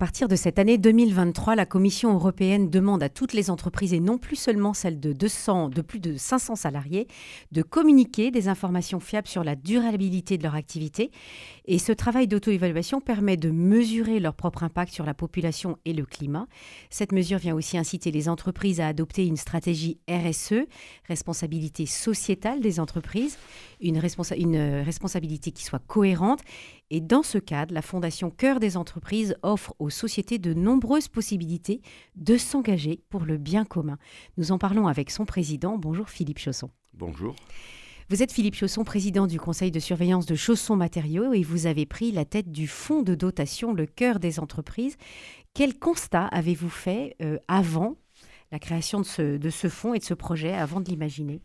partir de cette année 2023, la Commission européenne demande à toutes les entreprises, et non plus seulement celles de, 200, de plus de 500 salariés, de communiquer des informations fiables sur la durabilité de leur activité. Et ce travail d'auto-évaluation permet de mesurer leur propre impact sur la population et le climat. Cette mesure vient aussi inciter les entreprises à adopter une stratégie RSE, responsabilité sociétale des entreprises, une, une responsabilité qui soit cohérente et dans ce cadre, la Fondation Cœur des entreprises offre aux sociétés de nombreuses possibilités de s'engager pour le bien commun. Nous en parlons avec son président. Bonjour Philippe Chausson. Bonjour. Vous êtes Philippe Chausson, président du conseil de surveillance de Chausson Matériaux et vous avez pris la tête du fonds de dotation Le Cœur des entreprises. Quel constat avez-vous fait euh, avant la création de ce, de ce fonds et de ce projet, avant de l'imaginer?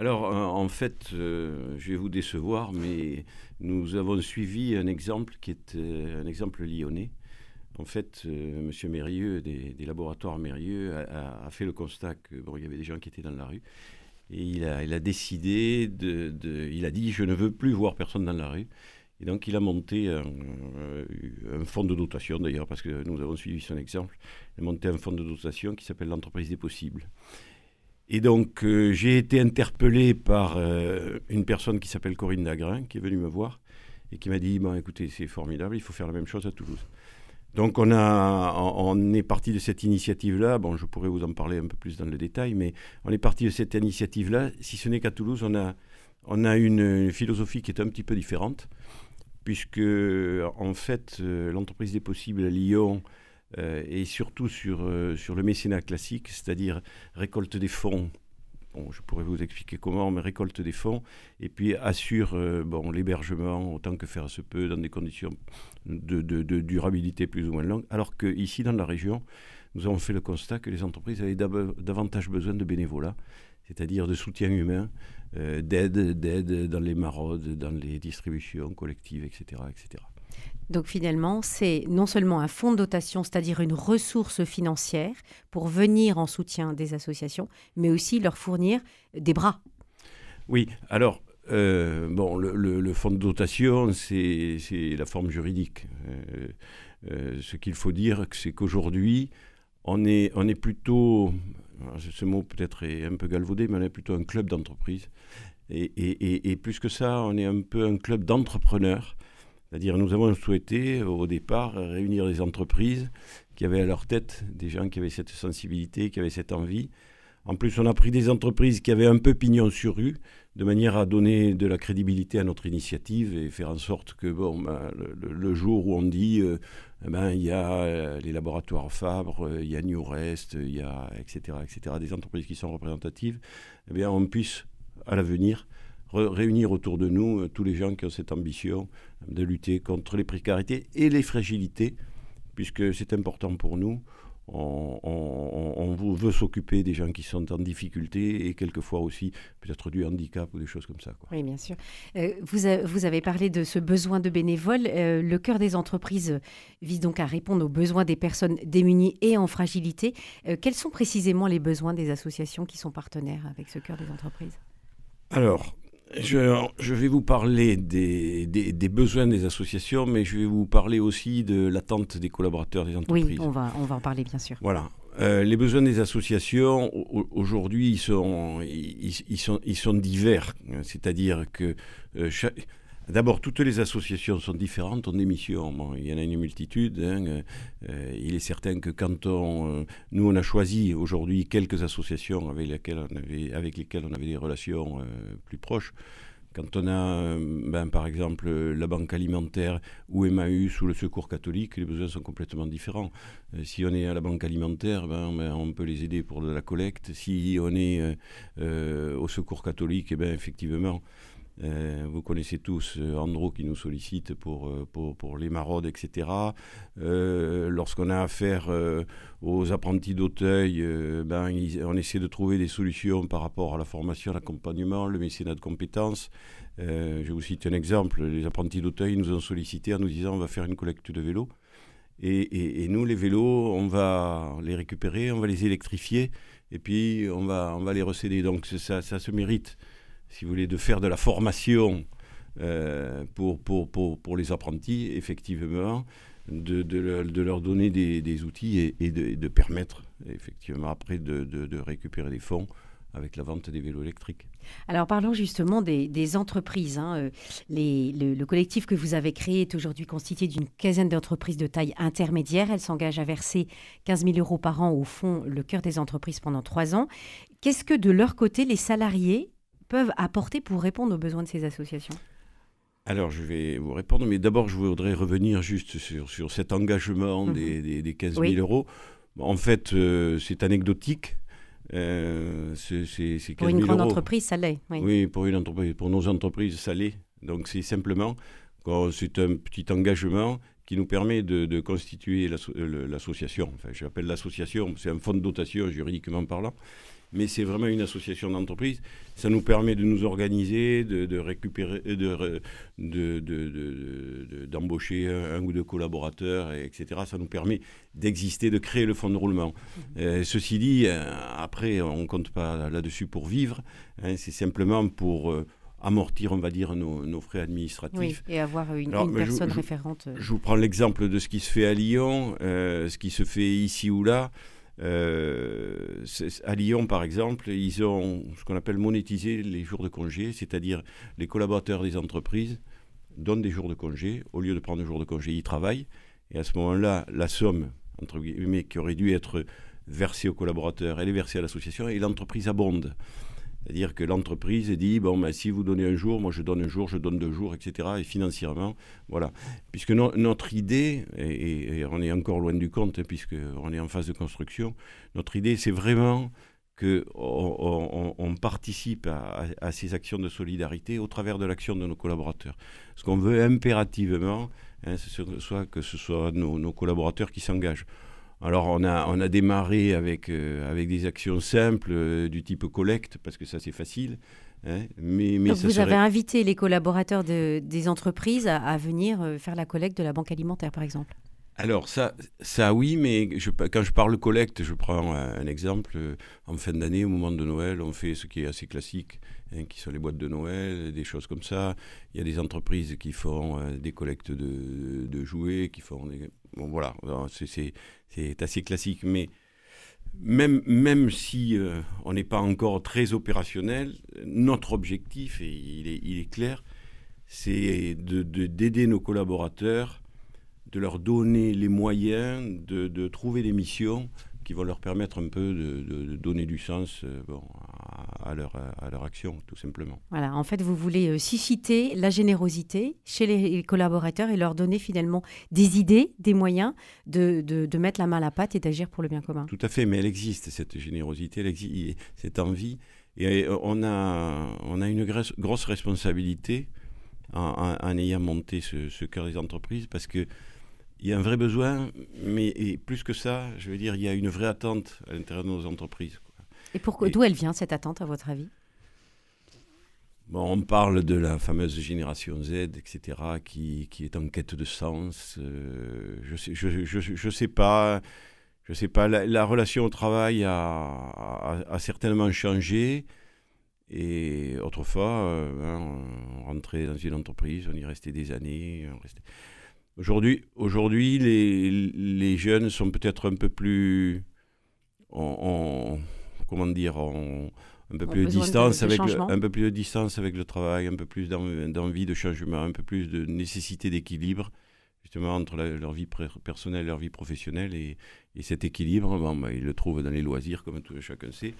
Alors, euh, en fait, euh, je vais vous décevoir, mais nous avons suivi un exemple qui est euh, un exemple lyonnais. En fait, M. Mérieux, des, laboratoires Mérieux, a, fait le constat qu'il bon, y avait des gens qui étaient dans la rue. Et il a, décidé, il a dit, je ne veux plus voir personne dans la rue. Et donc, il a monté un, un fonds de dotation, d'ailleurs, parce que nous avons suivi son exemple. Il a monté un fonds de dotation qui s'appelle l'entreprise des possibles. Et donc, euh, j'ai été interpellé par euh, une personne qui s'appelle Corinne Dagrin, qui est venue me voir et qui m'a dit bon, écoutez, c'est formidable, il faut faire la même chose à Toulouse. Donc, on, a, on est parti de cette initiative-là. Bon, je pourrais vous en parler un peu plus dans le détail, mais on est parti de cette initiative-là. Si ce n'est qu'à Toulouse, on a, on a une, philosophie qui est un petit peu différente, puisque, en fait, euh, l'entreprise des possibles à Lyon et surtout sur, euh, sur le mécénat classique, c'est-à-dire récolte des fonds. Bon, je pourrais vous expliquer comment, mais récolte des fonds et puis assure euh, bon, l'hébergement autant que faire se peut dans des conditions de durabilité plus ou moins longues. Alors qu'ici, dans la région, nous avons fait le constat que les entreprises avaient davantage besoin de bénévolat, c'est-à-dire de soutien humain, d'aide, d'aide dans les maraudes, dans les distributions collectives, etc. etc. Donc finalement, c'est non seulement un fonds de dotation, c'est-à-dire une ressource financière pour venir en soutien des associations, mais aussi leur fournir des bras. Oui, alors, euh, bon, le, fonds de dotation, c'est la forme juridique. Euh, euh, ce qu'il faut dire, c'est qu'aujourd'hui, on est, on est plutôt, ce mot peut-être est un peu galvaudé, mais on est plutôt un club d'entreprise. et, plus que ça, on est un peu un club d'entrepreneurs c'est-à-dire, nous avons souhaité, au départ, réunir des entreprises qui avaient à leur tête des gens qui avaient cette sensibilité, qui avaient cette envie. En plus, on a pris des entreprises qui avaient un peu pignon sur rue, de manière à donner de la crédibilité à notre initiative et faire en sorte que, bon, ben, le, jour où on dit, euh, ben, il y a euh, les laboratoires Fabre, euh, il y a New Rest, il y a, etc., etc., des entreprises qui sont représentatives, eh bien, on puisse, à l'avenir, réunir autour de nous euh, tous les gens qui ont cette ambition de lutter contre les précarités et les fragilités, puisque c'est important pour nous. On, veut s'occuper des gens qui sont en difficulté et quelquefois aussi peut-être du handicap ou des choses comme ça. Oui, bien sûr. Euh, vous, vous, avez parlé de ce besoin de bénévoles. Euh, le cœur des entreprises vise donc à répondre aux besoins des personnes démunies et en fragilité. quels sont précisément les besoins des associations qui sont partenaires avec ce cœur des entreprises? Alors, je, vais vous parler des, besoins des associations, mais je vais vous parler aussi de l'attente des collaborateurs des entreprises. Oui, on va, on va en parler bien sûr. Voilà. Euh, les besoins des associations, aujourd'hui, ils sont, ils, sont, ils sont divers. C'est-à-dire que euh, D'abord, toutes les associations sont différentes, ont des missions. il y en a une multitude. Hein, euh, il est certain que quand on, nous, on a choisi aujourd'hui quelques associations avec lesquelles on avait, des relations euh, plus proches. Quand on a, ben, par exemple, la banque alimentaire ou Emmaüs ou le secours catholique, les besoins sont complètement différents. Euh, si on est à la banque alimentaire, ben, ben, on peut les aider pour de la collecte. Si on est au secours catholique, eh ben, effectivement, euh, vous connaissez tous euh, Andro qui nous sollicite pour, euh, pour, les maraudes, etc. Lorsqu'on a affaire aux apprentis d'Auteuil, ben, on essaie de trouver des solutions par rapport à la formation, l'accompagnement, le mécénat de compétences. je vous cite un exemple. Les apprentis d'Auteuil nous ont sollicité en nous disant on va faire une collecte de vélos. Et, et, nous, les vélos, on va les récupérer, on va les électrifier, et puis on va, on va les recéder. Donc ça, ça se mérite si vous voulez, de faire de la formation euh, pour, pour, pour, pour, les apprentis, effectivement. de, leur donner des, outils et, de, permettre effectivement après de, récupérer des fonds avec la vente des vélos électriques. Alors parlons justement des, entreprises. Hein. Euh, le, collectif que vous avez créé est aujourd'hui constitué d'une quinzaine d'entreprises de taille intermédiaire. Elles s'engagent à verser 15 000 euros par an au fonds Le cœur des entreprises pendant trois ans. Qu'est-ce que de leur côté les salariés peuvent apporter pour répondre aux besoins de ces associations alors, je vais vous répondre, mais d'abord, je voudrais revenir juste sur, sur cet engagement mhm. des, des, 15 000 euros. En fait, euh, c'est anecdotique. Euh, c'est, pour une grande entreprise, ça l'est. Oui. pour, une entreprise, pour nos entreprises, ça l'est. Donc, c'est simplement, c'est un petit engagement qui nous permet de, constituer l'association. Enfin, j'appelle l'association, c'est un fonds de dotation juridiquement parlant mais c'est vraiment une association d'entreprise. Ça nous permet de nous organiser, de, récupérer, d'embaucher un, ou deux collaborateurs, etc. Ça nous permet d'exister, de créer le fonds de roulement. Mmh. Euh, ceci dit, euh, après, on ne compte pas là-dessus pour vivre. Hein, c'est simplement pour euh, amortir, on va dire, nos, frais administratifs. Oui, et avoir une, personne référente. Je vous prends l'exemple de ce qui se fait à Lyon, ce qui se fait ici ou là. Euh, à Lyon, par exemple, ils ont ce qu'on appelle monétiser les jours de congé, c'est-à-dire les collaborateurs des entreprises donnent des jours de congé. Au lieu de prendre des jours de congé, ils travaillent. Et à ce moment-là, la somme, entre guillemets, qui aurait dû être versée aux collaborateurs, elle est versée à l'association et l'entreprise abonde. C'est-à-dire que l'entreprise dit, bon, ben, si vous donnez un jour, moi je donne un jour, je donne deux jours, etc. Et financièrement, voilà. Puisque notre idée, et, on est encore loin du compte, hein, puisqu'on est en phase de construction, notre idée, c'est vraiment qu'on on, participe à, ces actions de solidarité au travers de l'action de nos collaborateurs. Ce qu'on veut impérativement, hein, soit que ce soit nos collaborateurs qui s'engagent. Alors on a, on a démarré avec, euh, avec des actions simples euh, du type collecte, parce que ça c'est facile. Hein, mais, mais vous avez invité les collaborateurs de, des entreprises à, venir euh, faire la collecte de la banque alimentaire, par exemple alors ça, ça oui, mais je, quand je parle collecte, je prends un, exemple. En fin d'année, au moment de Noël, on fait ce qui est assez classique, hein, qui sont les boîtes de Noël, des choses comme ça. Il y a des entreprises qui font des collectes de, de, jouets, qui font des, bon voilà, c'est c'est assez classique, mais même, si euh, on n'est pas encore très opérationnel, notre objectif, et il est, clair, c'est d'aider de, nos collaborateurs, de leur donner les moyens de, de trouver des missions qui vont leur permettre un peu de, donner du sens euh, à, leur, à leur action, tout simplement. Voilà, en fait, vous voulez euh, susciter la générosité chez les collaborateurs et leur donner finalement des idées, des moyens de, de, mettre la main à la pâte et d'agir pour le bien commun. Tout à fait, mais elle existe, cette générosité, elle existe, cette envie. Et on a, on a une grosse, responsabilité en, en, ayant monté ce, ce cœur des entreprises parce que il y a un vrai besoin, mais plus que ça, je veux dire, il y a une vraie attente à l'intérieur de nos entreprises. Et pourquoi, d'où elle vient cette attente, à votre avis? Bon, on parle de la fameuse génération Z, etc., qui, qui est en quête de sens. Euh, je sais, je, je, je, sais pas. Je sais pas. La, relation au travail a, a, certainement changé. Et autrefois, euh, hein, on rentrait dans une entreprise, on y restait des années. On restait... Aujourd'hui, aujourd'hui les, les, jeunes sont peut-être un peu plus. En, comment dire un peu plus de distance avec le, un peu plus de distance avec le travail, un peu plus d'envie de changement, un peu plus de nécessité d'équilibre justement entre leur vie personnelle et leur vie professionnelle. Et, cet équilibre, bon, bah, ils le trouvent dans les loisirs, comme tout, chacun sait.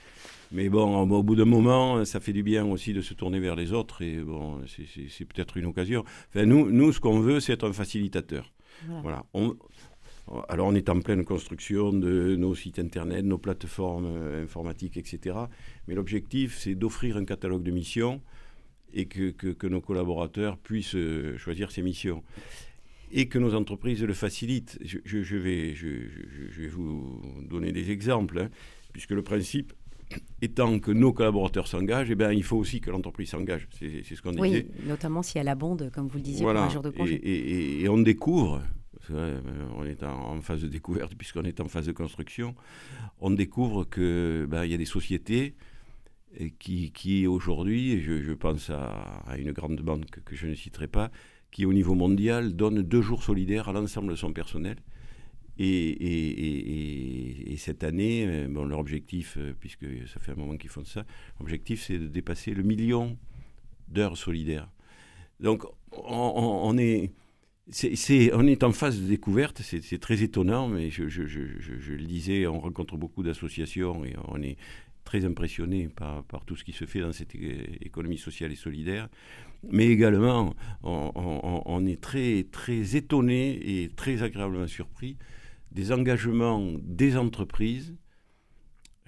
Mais bon, au bout d'un moment, ça fait du bien aussi de se tourner vers les autres. Et bon, c'est peut-être une occasion. Enfin, nous, nous ce qu'on veut, c'est être un facilitateur. Voilà. Alors, on est en pleine construction de nos sites internet, nos plateformes euh, informatiques, etc. Mais l'objectif, c'est d'offrir un catalogue de missions et que, que, que, nos collaborateurs puissent euh, choisir ces missions et que nos entreprises le facilitent. Je, vais, je, vais, vous donner des exemples, hein, puisque le principe étant que nos collaborateurs s'engagent, eh bien, il faut aussi que l'entreprise s'engage. C'est ce qu'on disait. Oui, notamment si elle abonde, comme vous le disiez, pour un jour de congé. Et, et, on découvre, on est en, phase de découverte puisqu'on est en phase de construction, on découvre qu'il ben, y a des sociétés qui, aujourd'hui, je, pense à, une grande banque que je ne citerai pas, qui, au niveau mondial, donne deux jours solidaires à l'ensemble de son personnel. Et, cette année, bon, leur objectif, puisque ça fait un moment qu'ils font ça, l'objectif c'est de dépasser le million d'heures solidaires. Donc on, est, on est en phase de découverte, c'est très étonnant, mais je, le disais, on rencontre beaucoup d'associations et on est très impressionné par, tout ce qui se fait dans cette économie sociale et solidaire. Mais également, on, on est très, très étonné et très agréablement surpris des engagements des entreprises,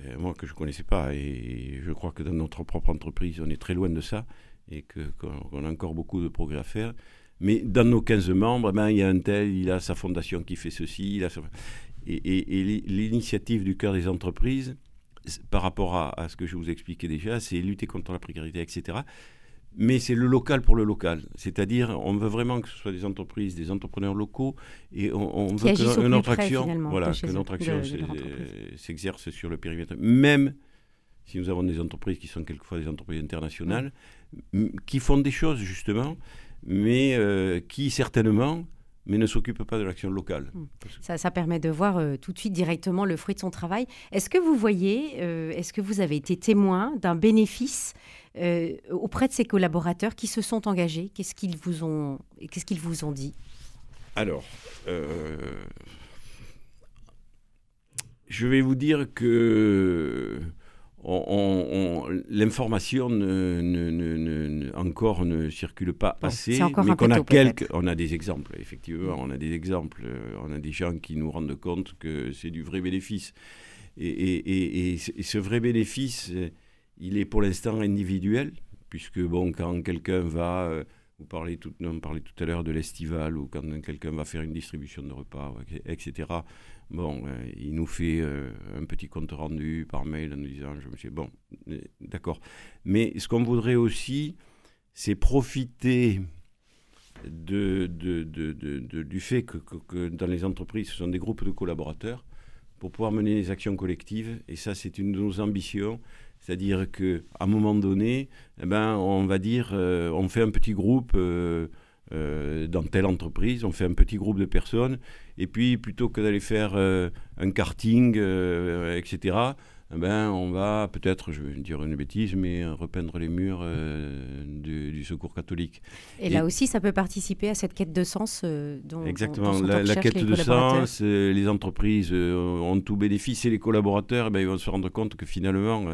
euh, moi que je ne connaissais pas, et je crois que dans notre propre entreprise, on est très loin de ça, et qu'on a encore beaucoup de progrès à faire. Mais dans nos 15 membres, ben, il y a un tel, il a sa fondation qui fait ceci, il a et, l'initiative du cœur des entreprises, par rapport à, à, ce que je vous expliquais déjà, c'est lutter contre la précarité, etc mais c'est le local pour le local. C'est-à-dire, on veut vraiment que ce soit des entreprises, des entrepreneurs locaux, et on, veut que, notre action, voilà, que notre action s'exerce sur le périmètre. Même si nous avons des entreprises qui sont quelquefois des entreprises internationales, qui font des choses justement, mais euh, qui certainement mais ne s'occupent pas de l'action locale. Hmm. Ça, ça, permet de voir euh, tout de suite directement le fruit de son travail. Est-ce que vous voyez, euh, est-ce que vous avez été témoin d'un bénéfice auprès de ces collaborateurs qui se sont engagés? Qu'est-ce qu'ils vous ont, qu'est-ce qu'ils vous ont dit? Alors, je vais vous dire que l'information encore ne circule pas assez, mais qu'on a quelques, on a des exemples. Effectivement, on a des exemples. On a des gens qui nous rendent compte que c'est du vrai bénéfice. et, et ce vrai bénéfice, il est pour l'instant individuel, puisque bon, quand quelqu'un va, euh, vous parlez tout, on parlait tout à l'heure de l'estival, ou quand quelqu'un va faire une distribution de repas, etc., bon, euh, il nous fait euh, un petit compte rendu par mail en nous disant, je me suis bon, d'accord. Mais ce qu'on voudrait aussi, c'est profiter de, du fait que, que, dans les entreprises, ce sont des groupes de collaborateurs pour pouvoir mener des actions collectives. Et ça, c'est une de nos ambitions. C'est-à-dire qu'à un moment donné, eh ben, on va dire, euh, on fait un petit groupe euh, euh, dans telle entreprise, on fait un petit groupe de personnes, et puis plutôt que d'aller faire un karting, etc., eh ben, on va peut-être, je vais dire une bêtise, mais repeindre les murs euh, du, secours catholique. Et, là aussi, ça peut participer à cette quête de sens euh, dont Exactement, la, quête de sens, euh, les entreprises ont tout bénéfice et les collaborateurs, eh ben, ils vont se rendre compte que finalement,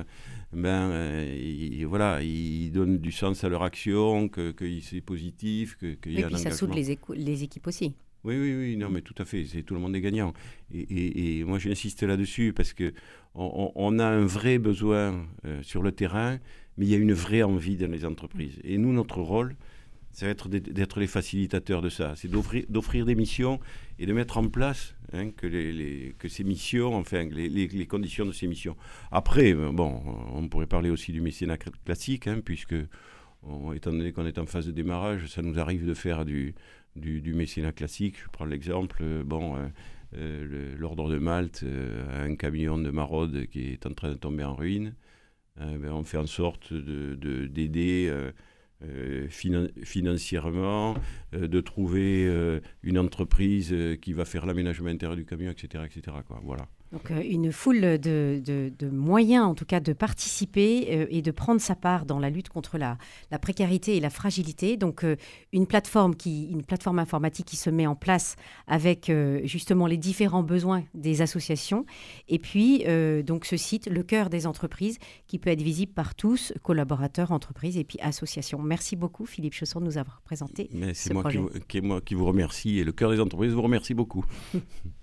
ben, ils, voilà, ils donnent du sens à leur action, que, c'est positif, qu'il y a et puis ça soude les, les équipes aussi. Oui, oui, oui, non, mais tout à fait, c'est tout le monde est gagnant. Et, et, moi, j'insiste là-dessus parce que on, a un vrai besoin euh, sur le terrain, mais il y a une vraie envie dans les entreprises. Et nous, notre rôle, ça va être d'être les facilitateurs de ça. C'est d'offrir des missions et de mettre en place hein, que, les, que ces missions, enfin, les, les, conditions de ces missions. Après, euh, bon, on pourrait parler aussi du mécénat classique, hein, puisque, étant donné qu'on est en phase de démarrage, ça nous arrive de faire du, du, mécénat classique. Je prends l'exemple, euh, bon, euh, l'ordre de Malte a un camion de maraude qui est en train de tomber en ruine. Ben, on fait en sorte d'aider de, financièrement, de trouver une entreprise qui va faire l'aménagement intérieur du camion, etc. etc. Quoi. Voilà. Donc euh, une foule de, moyens, en tout cas, de participer euh, et de prendre sa part dans la lutte contre la, précarité et la fragilité. Donc euh, une plateforme qui, une plateforme informatique qui se met en place avec justement les différents besoins des associations. Et puis donc ce site, le cœur des entreprises, qui peut être visible par tous, collaborateurs, entreprises et puis associations. Merci beaucoup, Philippe Chausson, de nous avoir présenté. C'est moi, moi qui vous remercie et le cœur des entreprises vous remercie beaucoup.